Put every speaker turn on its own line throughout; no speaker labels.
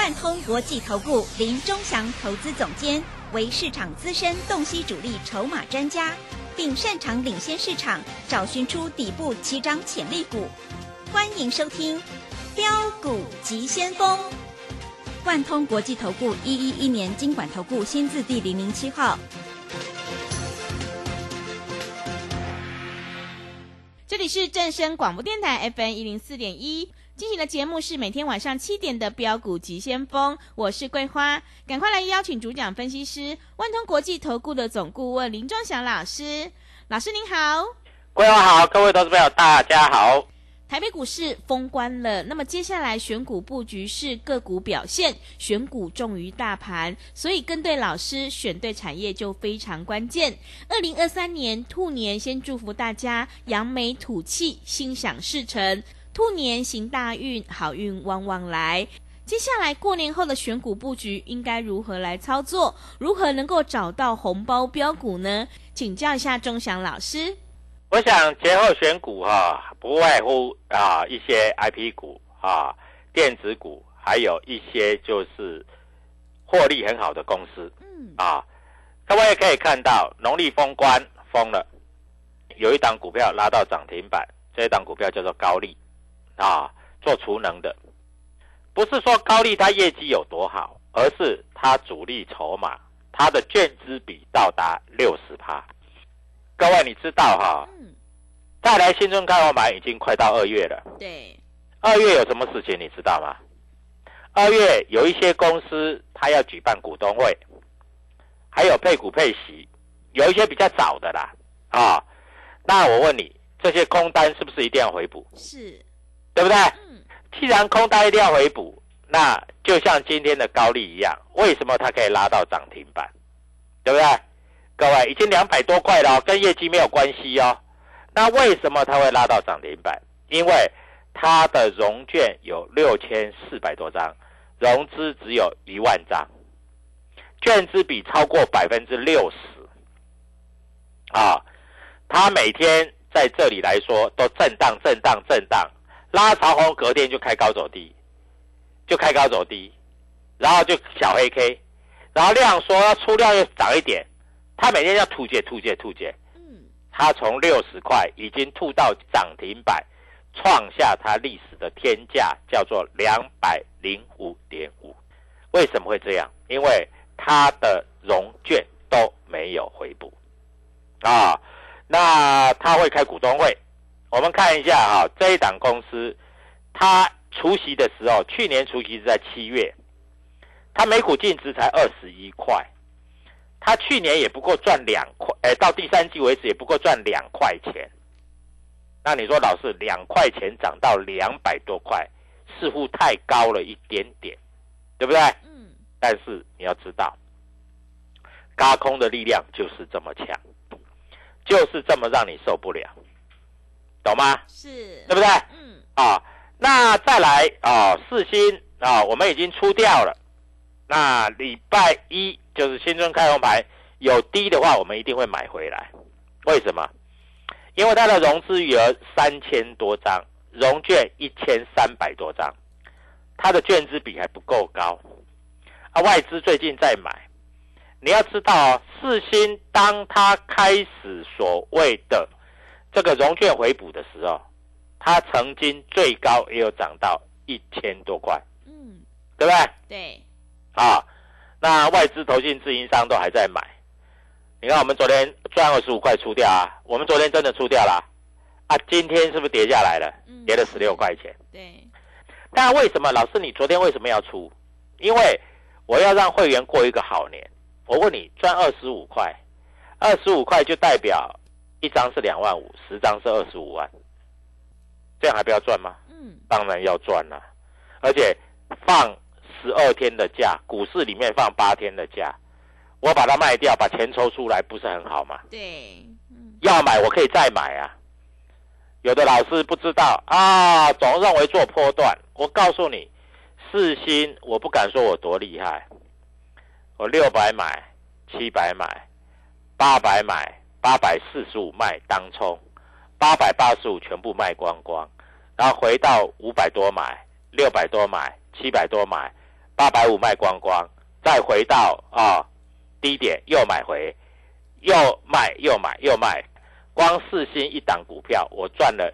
万通国际投顾林忠祥投资总监为市场资深洞悉主力筹码专家，并擅长领先市场，找寻出底部起涨潜力股。欢迎收听《标股急先锋》。万通国际投顾一一一年经管投顾新字第零零七号。
这里是正声广播电台 FM 一零四点一，进行的节目是每天晚上七点的标股急先锋，我是桂花，赶快来邀请主讲分析师万通国际投顾的总顾问林忠祥老师，老师您好。
桂花好，各位投资朋友大家好。
台北股市封关了，那么接下来选股布局是个股表现，选股重于大盘，所以跟对老师，选对产业就非常关键。二零二三年兔年，先祝福大家扬眉吐气，心想事成，兔年行大运，好运旺旺来。接下来过年后的选股布局应该如何来操作？如何能够找到红包标股呢？请教一下钟祥老师。
我想节后选股哈、不外乎啊一些 I P 股啊、电子股，还有一些就是获利很好的公司
嗯，
啊。各位也可以看到，农历封关封了，有一档股票拉到涨停板，这一档股票叫做高利啊，做储能的。不是说高利它业绩有多好，而是它主力筹码，它的券资比到达六十趴。各位你知道哈、
嗯，
再来新春开红盘已经快到二月了，
对，
二月有什么事情你知道吗？二月有一些公司它要举办股东会，还有配股配息，有一些比较早的啦啊。那我问你，这些空单是不是一定要回补？
是，
对不对？
嗯，
既然空单一定要回补，那就像今天的高利一样，为什么它可以拉到涨停板？对不对？各位已经两百多块了哦，跟业绩没有关系哦。那为什么它会拉到涨停板？因为它的融券有六千四百多张，融资只有一万张，券资比超过百分之六十。啊，它每天在这里来说都震荡、震荡、震荡，拉长红，隔天就开高走低，就开高走低，然后就小黑 K，然后量说，要出量又涨一点，他每天要吐解、吐解、吐解，
嗯，
他从六十块已经吐到涨停板，创下他历史的天价，叫做两百零五点五。为什么会这样？因为他的融券都没有回补啊。那他会开股东会，我们看一下哈、这一档公司，它除夕的时候，去年除夕是在七月，它每股净值才二十一块，它去年也不过赚两块，哎，到第三季为止也不过赚两块钱。那你说老师，两块钱涨到两百多块，似乎太高了一点点，对不对？
嗯，
但是你要知道，嘎空的力量就是这么强，就是这么让你受不了，懂吗？
是，
对不对？
嗯，
啊，那再来啊，四星啊，我们已经出掉了。那礼拜一就是新春开红牌，有低的话，我们一定会买回来。为什么？因为它的融资余额三千多张，融券一千三百多张，它的券资比还不够高。啊，外资最近在买。你要知道哦，四星当它开始所谓的这个融券回补的时候，它曾经最高也有涨到一千多块，
嗯，
对不对？
对，
啊，那外资、投信、自营商都还在买。你看，我们昨天赚二十五块出掉啊，我们昨天真的出掉了啊，今天是不是跌下来了？
嗯
跌了十六块钱。
对，
但为什么老师你昨天为什么要出？因为我要让会员过一个好年。我问你，赚二十五块，二十五块就代表一张是两万五，十张是二十五万，这样还不要赚吗？
嗯，
当然要赚了，而且放十二天的假，股市里面放八天的假，我把它卖掉，把钱抽出来，不是很好吗？
对，嗯，
要买我可以再买啊。有的老师不知道啊，总认为做波段。我告诉你，四星我不敢说我多厉害，我六百买，七百买，八百买，八百四十五卖当冲，八百八十五全部卖光光，然后回到五百多买，六百多买，七百多买，八百五卖光光，再回到啊低点又买回，又卖又买又卖，光四星一档股票，我赚了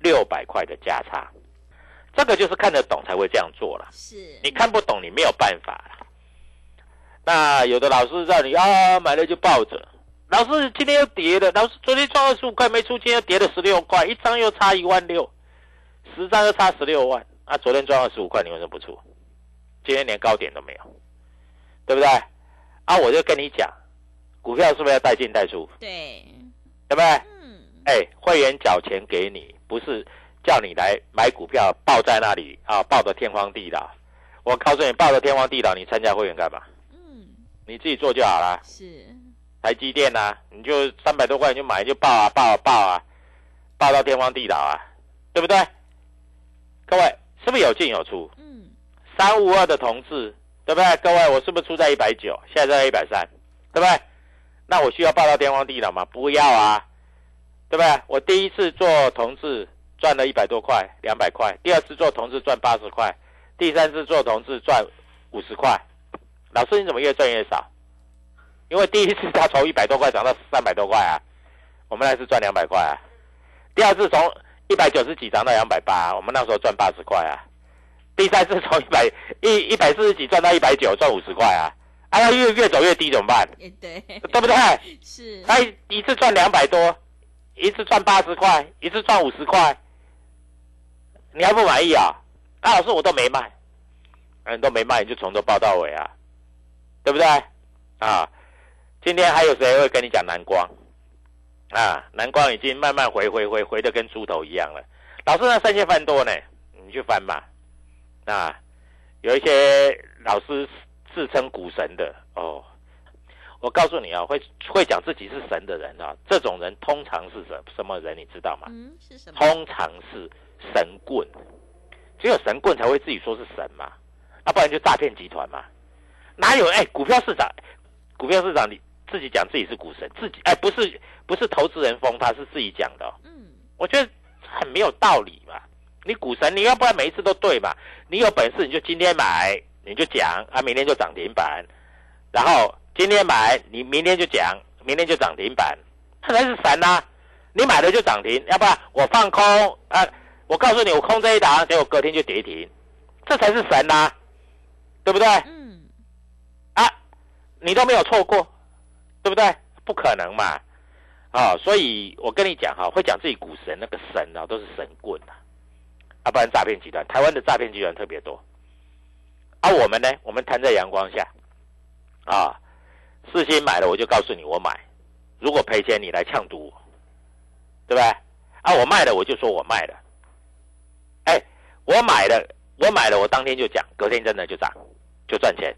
六百块的价差。这个就是看得懂才会这样做了，
是，
你看不懂你没有办法了。那有的老师让你啊买了就抱着，老师今天又跌了，老师昨天赚二十五块没出，今天又跌了十六块，一张又差一万六，十张又差十六万。啊，昨天赚二十五块，你为什么不出？今天连高点都没有，对不对？啊，我就跟你讲，股票是不是要带进带出？
对，
对不对？
嗯，
哎，会员缴钱给你，不是叫你来买股票抱在那里啊，抱得天荒地老。我告诉你，抱得天荒地老，你参加会员干嘛？
嗯，
你自己做就好了。
是，
台积电呐、啊，你就三百多块你就买就爆啊爆啊爆啊，爆到天荒地老啊，对不对？各位是不是有进有出？
嗯，
三五二的同志，对不对？各位，我是不是出在一百九，现在在一百三，对不对？那我需要爆到天荒地老吗？不要啊，对不对？我第一次做同志赚了一百多块，两百块；第二次做同志赚八十块；第三次做同志赚五十块。老师，你怎么越赚越少？因为第一次他从一百多块涨到三百多块啊，我们那次赚两百块啊。第二次从一百九十几涨到两百八，我们那时候赚八十块啊。第三次从一百一一百四十几赚到一百九，赚五十块啊！啊，呀越越走越低怎么办？
也对，
对不对？
是，
他一次赚两百多，一次赚八十块，一次赚五十块，你还不满意啊？啊，老师我都没卖，嗯，都没卖，你就从头报到尾啊，对不对？啊，今天还有谁会跟你讲蓝光？啊，蓝光已经慢慢回回回回的跟猪头一样了。老师那三千翻多呢，你去翻嘛。啊，有一些老师自称股神的哦，我告诉你啊，会会讲自己是神的人啊，这种人通常是什什么人？你知道吗？
嗯，是什么？
通常是神棍，只有神棍才会自己说是神嘛，啊，不然就诈骗集团嘛。哪有哎，股票市场，股票市场你自己讲自己是股神，自己哎不是不是投资人封他是自己讲的哦、
嗯，
我觉得很没有道理嘛。你股神，你要不然每一次都对嘛？你有本事你就今天买，你就讲啊，明天就涨停板，然后今天买，你明天就讲，明天就涨停板，他才是神呐、你买了就涨停，要不然我放空啊，我告诉你我空这一档，结果隔天就跌停，这才是神呐、对不对？
嗯，
啊，你都没有错过，对不对？不可能嘛！啊、所以我跟你讲哈、会讲自己股神那个神啊，都是神棍啊，啊，不然诈骗集团，台湾的诈骗集团特别多。啊，我们呢，我们摊在阳光下，啊，事先买了我就告诉你我买，如果赔钱你来呛赌我，对不对？啊，我卖了我就说我卖了，哎，我买了，我买了，我当天就讲，隔天真的就涨，就赚钱。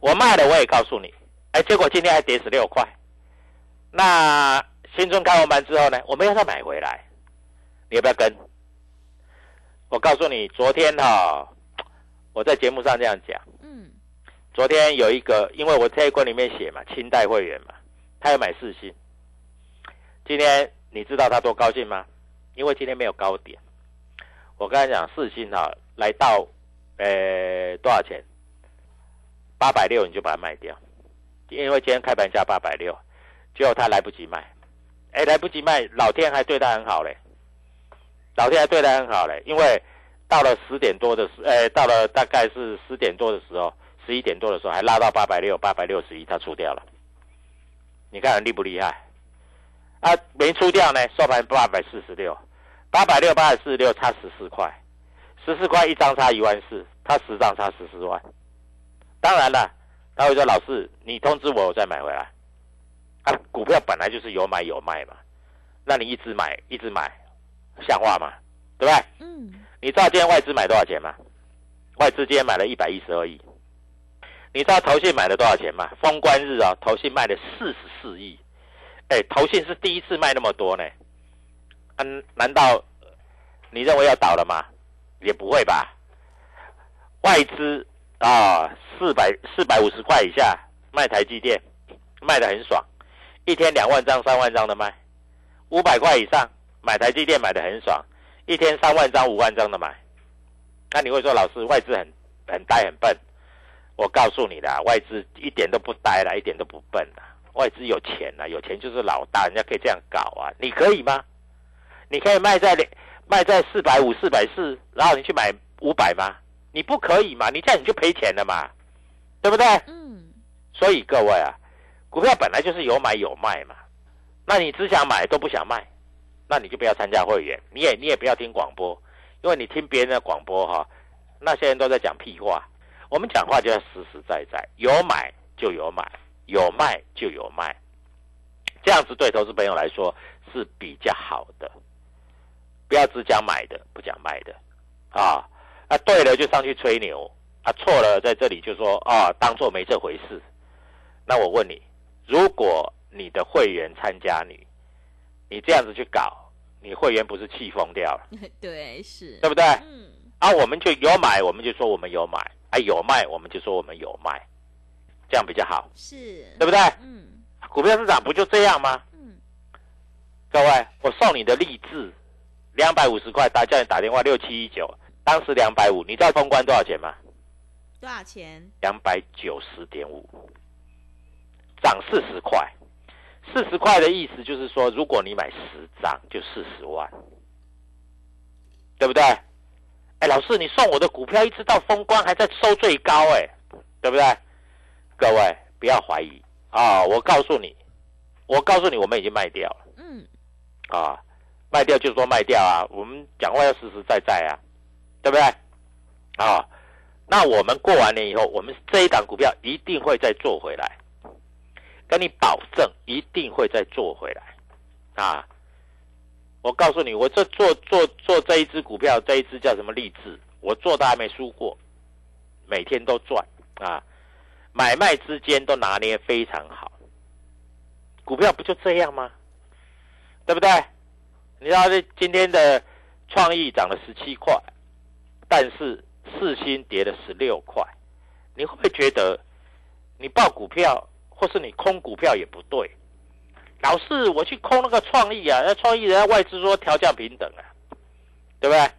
我卖了，我也告诉你，哎，结果今天还跌十六块。那新春开完盘之后呢，我们要再买回来，你要不要跟？我告诉你，昨天哈、我在节目上这样讲，
嗯，
昨天有一个，因为我这一关里面写嘛，清代会员嘛，他要买四星。今天你知道他多高兴吗？因为今天没有高点。我跟他讲，四星哈、来到呃多少钱？八百六你就把它卖掉，因为今天开盘价八百六，结果他来不及卖，哎，来不及卖，老天还对他很好嘞，老天还对他很好嘞，因为到了十点多的时，哎，到了大概是十点多的时候，十一点多的时候还拉到八百六，八百六十一，他出掉了。你看厉不厉害？啊，没出掉呢，收盘八百四十六，八百六八百四十六差十四块，十四块一张差一万四，他十张差十四万。当然了，他会说老师，你通知我，我再买回来。啊，股票本来就是有买有卖嘛，那你一直买一直买，像话吗？对不对？嗯。你知道今天外资买多少钱吗？外资今天买了一百一十二亿。你知道投信买了多少钱吗？封关日啊，投信卖了四十四亿。哎，投信是第一次卖那么多呢。嗯，难道你认为要倒了吗？也不会吧。外资啊，四百四百五十块以下卖台积电，卖的很爽，一天两万张、三万张的卖。五百块以上买台积电买的很爽，一天三万张、五万张的买。那你会说老师外资很很呆很笨？我告诉你的，外资一点都不呆了，一点都不笨了。外资有钱呐，有钱就是老大，人家可以这样搞啊。你可以吗？你可以卖在卖在四百五、四百四，然后你去买五百吗？你不可以嘛？你这样你就赔钱了嘛，对不对？嗯。所以各位啊，股票本来就是有买有卖嘛。那你只想买都不想卖，那你就不要参加会员，你也你也不要听广播，因为你听别人的广播哈，那些人都在讲屁话。我们讲话就要实实在在，有买就有买，有卖就有卖，这样子对投资朋友来说是比较好的。不要只讲买的，不讲卖的，啊，啊对了就上去吹牛，啊错了在这里就说啊当做没这回事。那我问你，如果你的会员参加你，你这样子去搞，你会员不是气疯掉了？
对，是，
对不对？嗯。啊，我们就有买，我们就说我们有买。啊，有卖我们就说我们有卖，这样比较好，
是
对不对？嗯，股票市场不就这样吗？嗯，各位，我送你的励志两百五十块，打叫你打电话六七一九，当时两百五，你知道封关多少钱吗？
多少钱？
两百九十点五，涨四十块，四十块的意思就是说，如果你买十张就四十万，对不对？哎，老师，你送我的股票一直到封关还在收最高，哎，对不对？各位不要怀疑啊！我告诉你，我告诉你，我们已经卖掉了。嗯。啊，卖掉就是说卖掉啊！我们讲话要实实在在啊，对不对？啊，那我们过完年以后，我们这一档股票一定会再做回来，跟你保证一定会再做回来，啊。我告诉你，我这做做做这一只股票，这一只叫什么励志？我做的还没输过，每天都赚啊！买卖之间都拿捏非常好。股票不就这样吗？对不对？你知道这今天的创意涨了十七块，但是四星跌了十六块，你会不会觉得你报股票或是你空股票也不对？老是我去空那个创意啊，那创意人家外资说调降平等啊，对不对？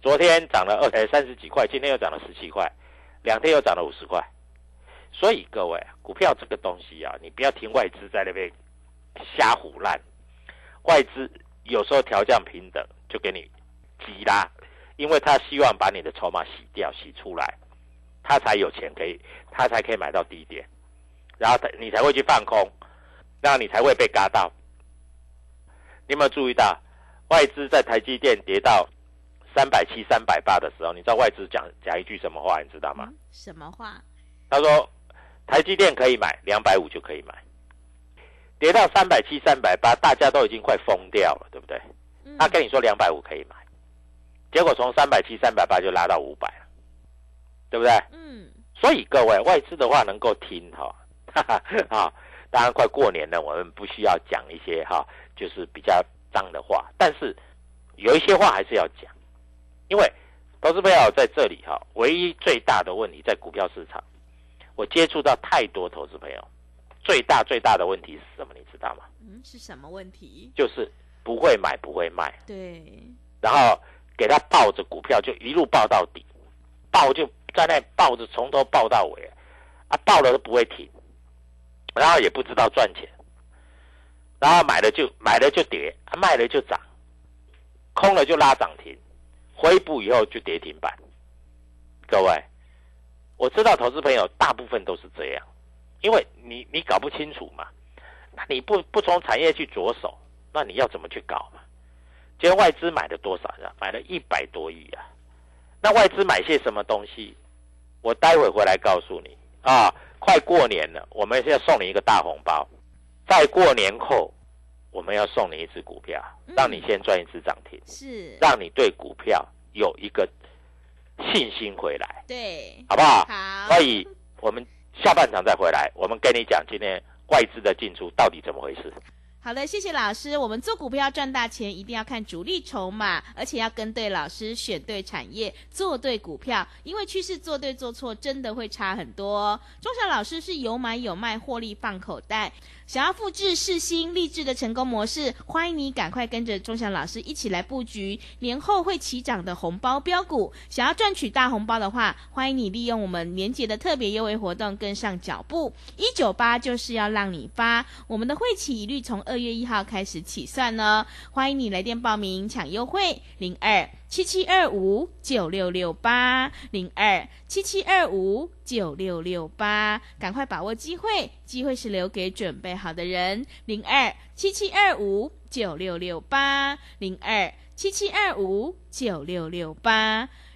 昨天涨了二呃三十几块，今天又涨了十七块，两天又涨了五十块。所以各位，股票这个东西啊，你不要听外资在那边瞎胡乱。外资有时候调降平等就给你急拉，因为他希望把你的筹码洗掉、洗出来，他才有钱可以，他才可以买到低点，然后他你才会去放空。那你才会被嘎到。你有没有注意到，外资在台积电跌到三百七、三百八的时候，你知道外资讲讲一句什么话？你知道吗？
什么话？
他说台积电可以买两百五就可以买，跌到三百七、三百八，大家都已经快疯掉了，对不对？他跟你说两百五可以买，结果从三百七、三百八就拉到五百了，对不对？嗯。所以各位外资的话能够听哈，哈哈啊。当然，快过年了，我们不需要讲一些哈，就是比较脏的话。但是有一些话还是要讲，因为投资朋友在这里哈，唯一最大的问题在股票市场，我接触到太多投资朋友，最大最大的问题是什么？你知道吗？
嗯，是什么问题？
就是不会买，不会卖。
对。
然后给他抱着股票就一路抱到底，抱就在那抱着，从头抱到尾，啊，抱了都不会停。然后也不知道赚钱，然后买了就买了就跌，卖了就涨，空了就拉涨停，回补以后就跌停板。各位，我知道投资朋友大部分都是这样，因为你你搞不清楚嘛，那你不不从产业去着手，那你要怎么去搞嘛？今天外资买了多少呀？买了一百多亿啊！那外资买些什么东西？我待会回来告诉你啊！快过年了，我们要送你一个大红包。在过年后，我们要送你一只股票，让你先赚一只涨停，
是
让你对股票有一个信心回来，
对，
好不好？
好，
所以我们下半场再回来，我们跟你讲今天外资的进出到底怎么回事。
好的，谢谢老师。我们做股票赚大钱，一定要看主力筹码，而且要跟对老师，选对产业，做对股票。因为趋势做对做错，真的会差很多。钟祥老师是有买有卖，获利放口袋。想要复制世新励志的成功模式，欢迎你赶快跟着钟祥老师一起来布局年后会起涨的红包标股。想要赚取大红包的话，欢迎你利用我们年节的特别优惠活动跟上脚步。一九八就是要让你发，我们的会期一律从二月一号开始起算呢。欢迎你来电报名抢优惠，零二七七二五九六六八零二七七二五九六六八，赶快把握机会，机会是留给准备好的人。零二七七二五九六六八零二七七二五九六六八。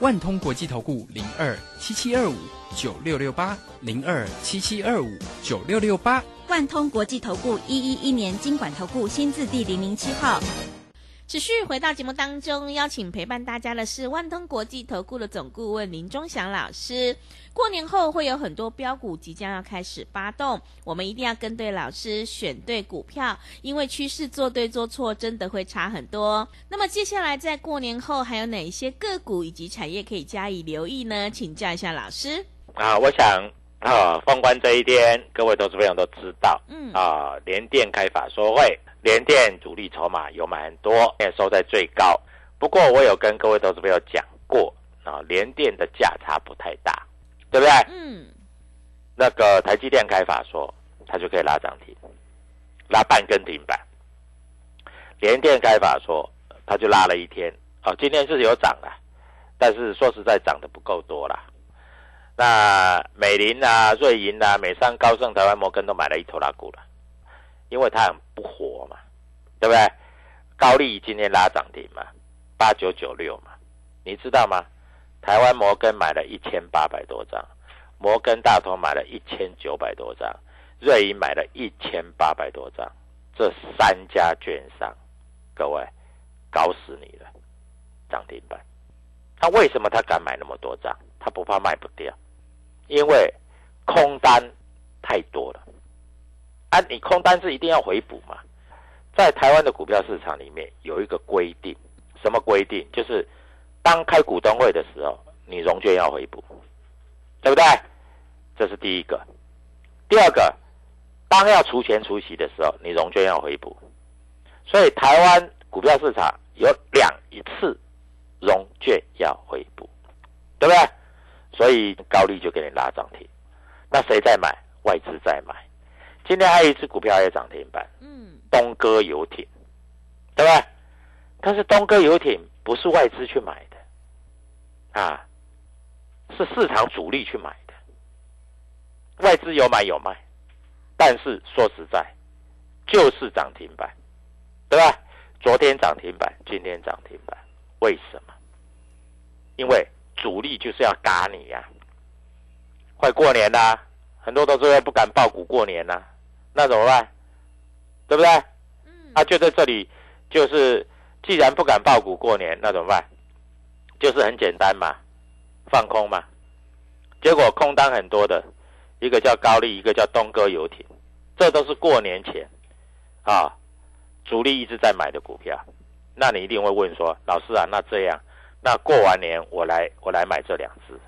万通国际投顾零二七七二五九六六八零二七七二五九六六八。
万通国际投顾一一一年经管投顾新字第零零七号。
持续回到节目当中，邀请陪伴大家的是万通国际投顾的总顾问林忠祥老师。过年后会有很多标股即将要开始发动，我们一定要跟对老师，选对股票，因为趋势做对做错真的会差很多。那么接下来在过年后还有哪一些个股以及产业可以加以留意呢？请教一下老师。
啊，我想啊，封关这一天，各位投资朋友都知道，
嗯
啊，联电开法说会，联电主力筹码有买很多，也收在最高。不过我有跟各位投资朋友讲过，啊，联电的价差不太大，对不对？
嗯，
那个台积电开法说，它就可以拉涨停，拉半根停板。联电开法说，它就拉了一天，哦，今天是有涨了，但是说实在涨得不够多啦。那美林啊、瑞银啊、美商、高盛、台湾摩根都买了一头拉股了，因为它很不活嘛，对不对？高利今天拉涨停嘛，八九九六嘛，你知道吗？台湾摩根买了一千八百多张，摩根大通买了一千九百多张，瑞银买了一千八百多张，这三家券商，各位搞死你了，涨停板。他为什么他敢买那么多张？他不怕卖不掉，因为空单太多了。啊，你空单是一定要回补嘛？在台湾的股票市场里面有一个规定，什么规定？就是当开股东会的时候，你融券要回补，对不对？这是第一个。第二个，当要除权除息的时候，你融券要回补。所以台湾股票市场有两一次融券要回补，对不对？所以高利就给你拉涨停。那谁在买？外资在买。今天还有一只股票也涨停板，
嗯，
东哥游艇，对吧？但是东哥游艇不是外资去买的，啊，是市场主力去买的，外资有买有卖，但是说实在，就是涨停板，对吧？昨天涨停板，今天涨停板，为什么？因为主力就是要嘎你呀、快过年啦、很多投资者不敢报股过年啦、那怎么办？对不对？
嗯，
啊，就在这里，就是既然不敢报股过年，那怎么办？就是很简单嘛，放空嘛。结果空单很多的，一个叫高丽，一个叫东哥游艇，这都是过年前啊，主力一直在买的股票。那你一定会问说，老师啊，那这样，那过完年我来我来买这两只，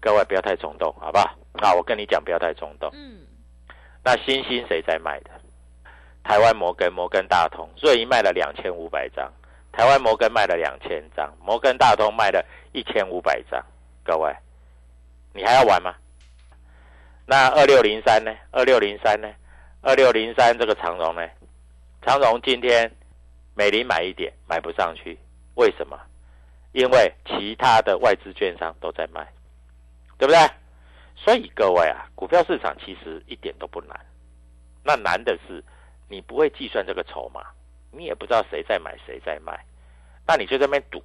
各位不要太冲动，好不好？啊，我跟你讲，不要太冲动。
嗯，
那新兴谁在卖的？台湾摩根、摩根大通，瑞银卖了两千五百张，台湾摩根卖了两千张，摩根大通卖了一千五百张。各位，你还要玩吗？那二六零三呢？二六零三呢？二六零三这个长荣呢？长荣今天美林买一点，买不上去，为什么？因为其他的外资券商都在卖，对不对？所以各位啊，股票市场其实一点都不难，那难的是你不会计算这个筹码，你也不知道谁在买谁在卖，那你就在那边赌。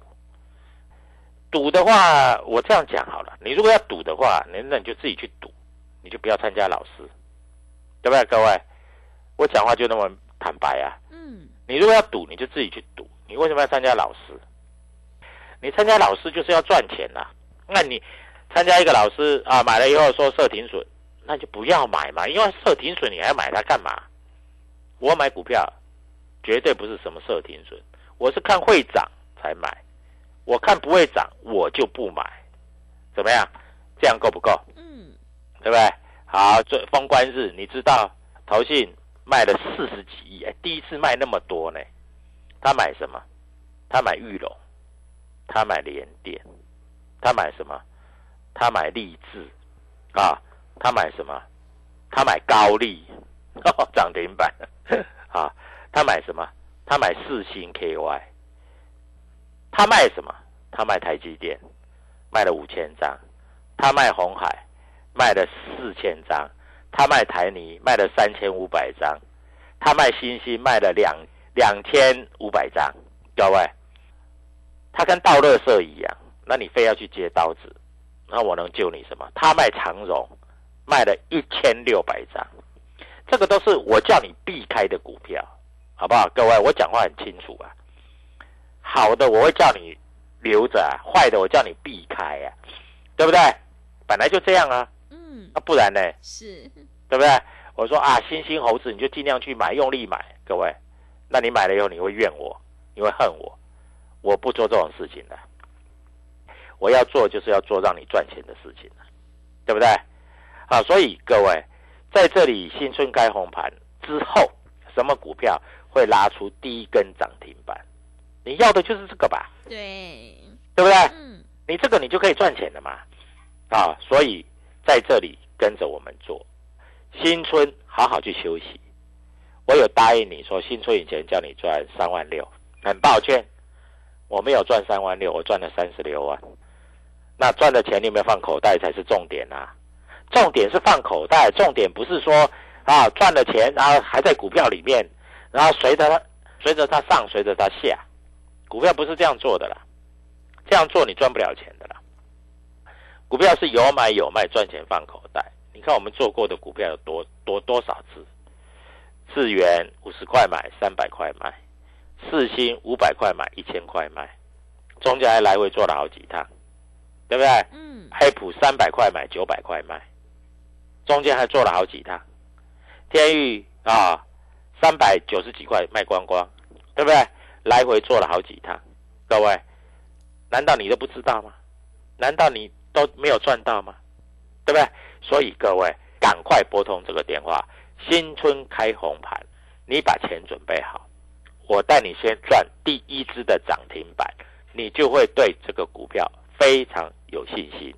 赌的话，我这样讲好了，你如果要赌的话，那那你就自己去赌，你就不要参加老师，对不对？各位，我讲话就那么坦白啊。
嗯，
你如果要赌，你就自己去赌。你为什么要参加老师？你参加老师就是要赚钱呐、那你参加一个老师啊，买了以后说设停损，那就不要买嘛，因为设停损你还要买它干嘛？我买股票绝对不是什么设停损，我是看会涨才买，我看不会涨我就不买，怎么样？这样够不够？
嗯，
对不对？好，这封关日，你知道投信卖了四十几亿，哎，第一次卖那么多呢。他买什么？他买玉龙，他买联电，他买什么？他买立志，啊，他买什么？他买高丽，涨停板，啊，他买什么？他买四星 KY，他卖什么？他卖台积电，卖了五千张，他卖红海，卖了四千张，他卖台泥卖了三千五百张，他卖新兴卖了两两千五百张，各位，他跟倒垃圾一样，那你非要去接刀子，那我能救你什么？他卖长荣卖了一千六百张，这个都是我叫你避开的股票，好不好？各位，我讲话很清楚啊，好的我会叫你留着啊，坏的我叫你避开啊，对不对？本来就这样啊，
嗯，
那不然呢？
是，
对不对？我说啊，新兴猴子你就尽量去买，用力买，各位。那你买了以后你会怨我，你会恨我，我不做这种事情的。我要做就是要做让你赚钱的事情对不对？好，所以各位在这里新春开红盘之后，什么股票会拉出第一根涨停板？你要的就是这个吧，
对，
对不对？
嗯，
你这个你就可以赚钱了嘛，啊，所以在这里跟着我们做，新春好好去休息。我有答应你说，新春以前叫你赚三万六，很抱歉，我没有赚三万六，我赚了三十六万。那赚的钱你有没有放口袋才是重点啊？重点是放口袋，重点不是说啊赚了钱，然后还在股票里面，然后随着它随着它上，随着它下，股票不是这样做的啦。这样做你赚不了钱的啦。股票是有买有卖，赚钱放口袋。你看我们做过的股票有多多多少次？智元五十块买，三百块卖；四星五百块买，一千块卖，中间还来回做了好几趟，对不对？
嗯，
黑普三百块买，九百块卖，中间还做了好几趟。天域啊，三百九十几块卖光光，对不对？来回做了好几趟，各位，难道你都不知道吗？难道你都没有赚到吗？对不对？所以各位赶快拨通这个电话，新春开红盘，你把钱准备好，我带你先赚第一只的涨停板，你就会对这个股票非常有信心。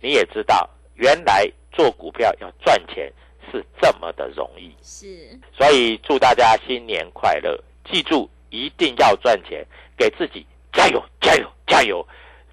你也知道，原来做股票要赚钱是这么的容易。
是，
所以祝大家新年快乐！记住，一定要赚钱，给自己加油，加油，加油！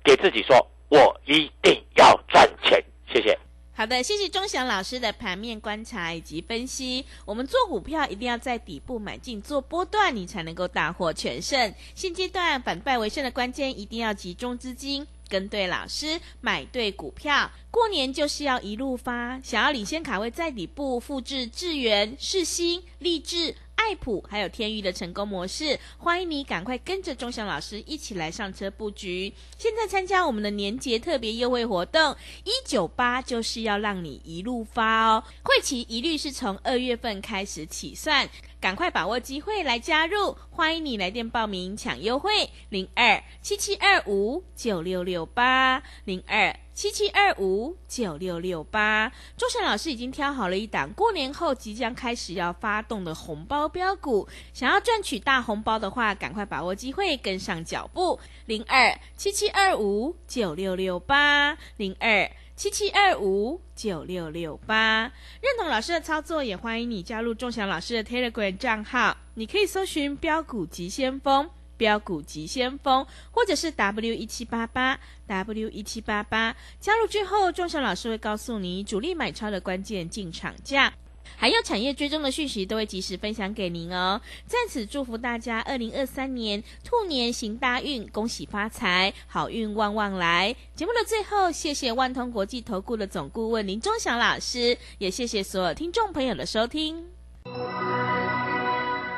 给自己说，我一定要赚钱。谢谢。
好的，谢谢钟祥老师的盘面观察以及分析。我们做股票一定要在底部买进做波段，你才能够大获全胜。现阶段反败为胜的关键，一定要集中资金，跟对老师，买对股票。过年就是要一路发，想要领先卡位在底部，复制智源、世新、立志。爱普还有天域的成功模式，欢迎你赶快跟着钟祥老师一起来上车布局。现在参加我们的年节特别优惠活动，一九八就是要让你一路发哦。会期一律是从二月份开始起算，赶快把握机会来加入。欢迎你来电报名抢优惠，零二七七二五九六六八零二。七七二五九六六八，钟祥老师已经挑好了一档过年后即将开始要发动的红包标股，想要赚取大红包的话，赶快把握机会，跟上脚步。零二七七二五九六六八，零二七七二五九六六八。认同老师的操作，也欢迎你加入钟祥老师的 Telegram 账号，你可以搜寻标股急先锋。标股急先锋，或者是 W 一七八八 W 一七八八，加入之后，钟祥老师会告诉你主力买超的关键进场价，还有产业追踪的讯息，都会及时分享给您哦。在此祝福大家二零二三年兔年行大运，恭喜发财，好运旺旺来。节目的最后，谢谢万通国际投顾的总顾问林钟祥老师，也谢谢所有听众朋友的收听。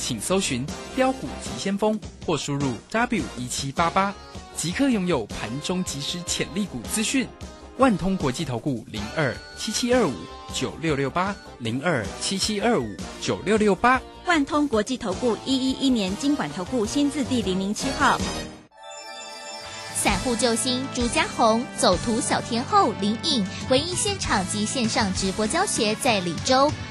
请搜寻标股急先锋或输入 W 一七八八。即刻拥有盘中即时潜力股资讯，万通国际投顾零二七七二五九六六八零二七七二五九六六八，
万通国际投顾一一一年经管投顾新字第零零七号，
散户救星朱家红，走图小天后林颖，唯一现场及线上直播教学在李州。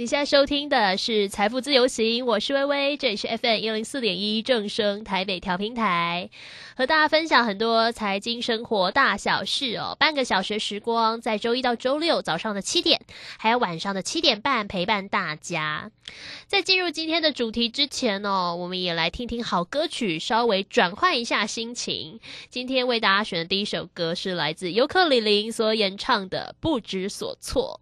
你现在收听的是《财富自由行》，我是微微，这里是 FM 一零四点一正声台北调频台，和大家分享很多财经生活大小事哦。半个小时时光，在周一到周六早上的七点，还有晚上的七点半陪伴大家。在进入今天的主题之前哦，我们也来听听好歌曲，稍微转换一下心情。今天为大家选的第一首歌是来自尤克里里所演唱的《不知所措》。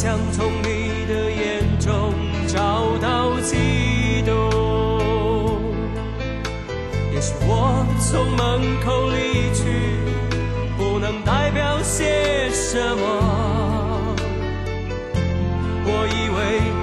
想从你的眼中找到悸动。也许我从门口离去，不能代表些什么。我以为。